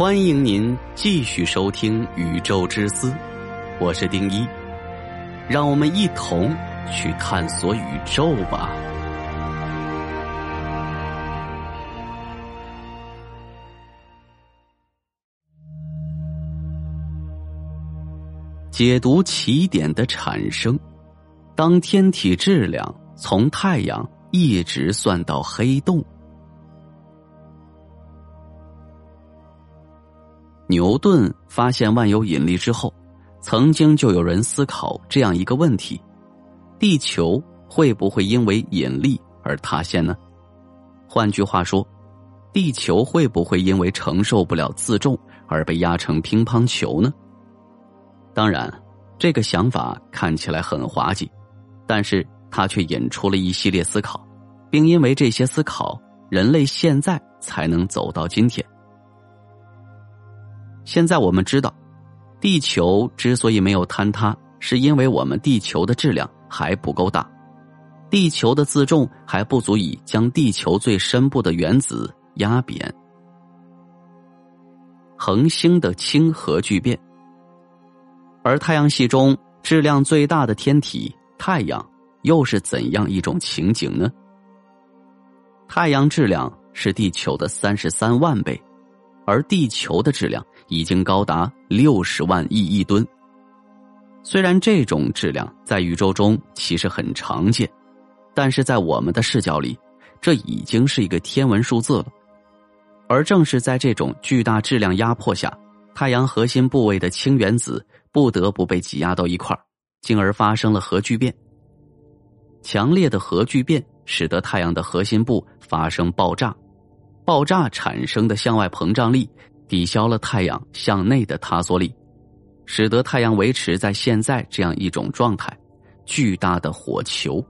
欢迎您继续收听《宇宙之思》，我是丁一，让我们一同去探索宇宙吧。解读起点的产生，当天体质量从太阳一直算到黑洞。牛顿发现万有引力之后，曾经就有人思考这样一个问题：地球会不会因为引力而塌陷呢？换句话说，地球会不会因为承受不了自重而被压成乒乓球呢？当然，这个想法看起来很滑稽，但是它却引出了一系列思考，并因为这些思考，人类现在才能走到今天。现在我们知道，地球之所以没有坍塌，是因为我们地球的质量还不够大，地球的自重还不足以将地球最深部的原子压扁。恒星的氢核聚变，而太阳系中质量最大的天体太阳，又是怎样一种情景呢？太阳质量是地球的三十三万倍。而地球的质量已经高达六十万亿亿吨。虽然这种质量在宇宙中其实很常见，但是在我们的视角里，这已经是一个天文数字了。而正是在这种巨大质量压迫下，太阳核心部位的氢原子不得不被挤压到一块进而发生了核聚变。强烈的核聚变使得太阳的核心部发生爆炸。爆炸产生的向外膨胀力抵消了太阳向内的塌缩力，使得太阳维持在现在这样一种状态——巨大的火球。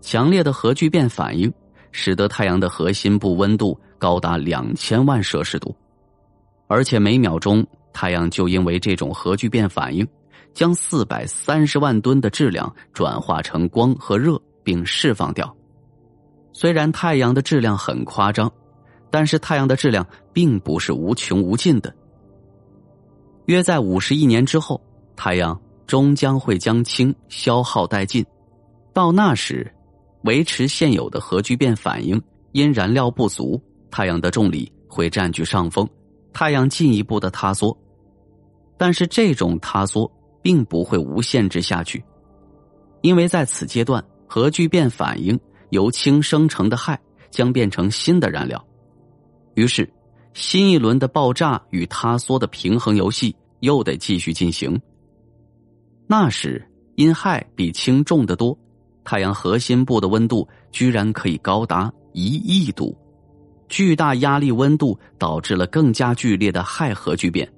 强烈的核聚变反应使得太阳的核心部温度高达两千万摄氏度，而且每秒钟太阳就因为这种核聚变反应，将四百三十万吨的质量转化成光和热，并释放掉。虽然太阳的质量很夸张，但是太阳的质量并不是无穷无尽的。约在五十亿年之后，太阳终将会将氢消耗殆尽。到那时，维持现有的核聚变反应因燃料不足，太阳的重力会占据上风，太阳进一步的塌缩。但是这种塌缩并不会无限制下去，因为在此阶段，核聚变反应。由氢生成的氦将变成新的燃料，于是新一轮的爆炸与塌缩的平衡游戏又得继续进行。那时因氦比氢重得多，太阳核心部的温度居然可以高达一亿度，巨大压力温度导致了更加剧烈的氦核聚变，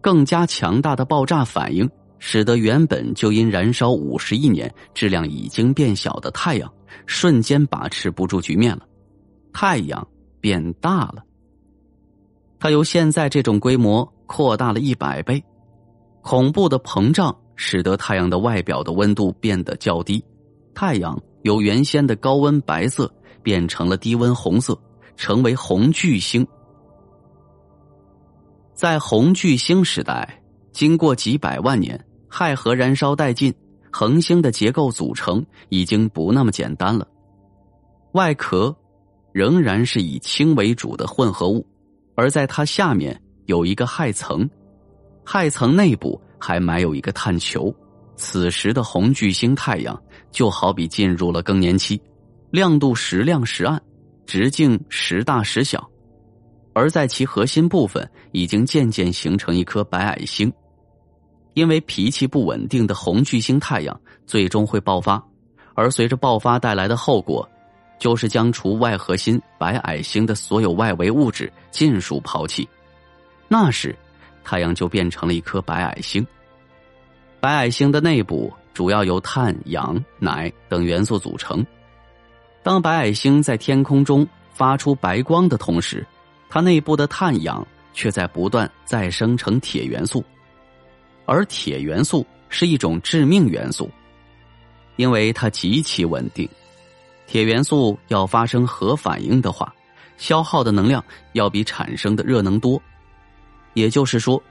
更加强大的爆炸反应，使得原本就因燃烧五十亿年质量已经变小的太阳。瞬间把持不住局面了，太阳变大了。它由现在这种规模扩大了一百倍，恐怖的膨胀使得太阳的外表的温度变得较低，太阳由原先的高温白色变成了低温红色，成为红巨星。在红巨星时代，经过几百万年，氦核燃烧殆尽。恒星的结构组成已经不那么简单了，外壳仍然是以氢为主的混合物，而在它下面有一个氦层，氦层内部还埋有一个碳球。此时的红巨星太阳就好比进入了更年期，亮度时亮时暗，直径时大时小，而在其核心部分已经渐渐形成一颗白矮星。因为脾气不稳定的红巨星太阳最终会爆发，而随着爆发带来的后果，就是将除外核心白矮星的所有外围物质尽数抛弃。那时，太阳就变成了一颗白矮星。白矮星的内部主要由碳、氧、氖等元素组成。当白矮星在天空中发出白光的同时，它内部的碳、氧却在不断再生成铁元素。而铁元素是一种致命元素，因为它极其稳定。铁元素要发生核反应的话，消耗的能量要比产生的热能多。也就是说，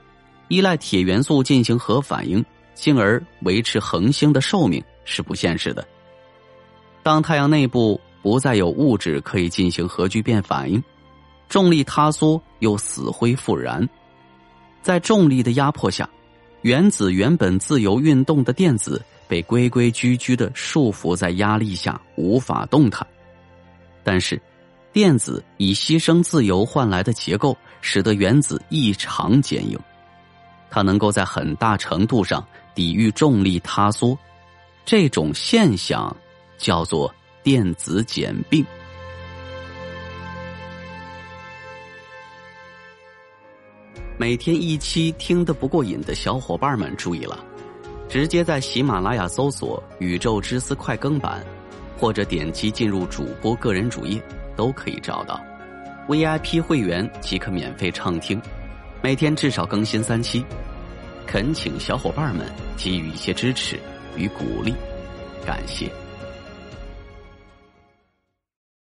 依赖铁元素进行核反应，进而维持恒星的寿命是不现实的。当太阳内部不再有物质可以进行核聚变反应，重力塌缩又死灰复燃，在重力的压迫下，原子原本自由运动的电子被规规矩矩的束缚在压力下，无法动弹。但是。电子以牺牲自由换来的结构，使得原子异常坚硬，它能够在很大程度上抵御重力塌缩。这种现象叫做电子简并。每天一期听得不过瘾的小伙伴们注意了，直接在喜马拉雅搜索“宇宙之思快更版”，或者点击进入主播个人主页。都可以找到，VIP 会员即可免费畅听，每天至少更新三期，恳请小伙伴们给予一些支持与鼓励，感谢。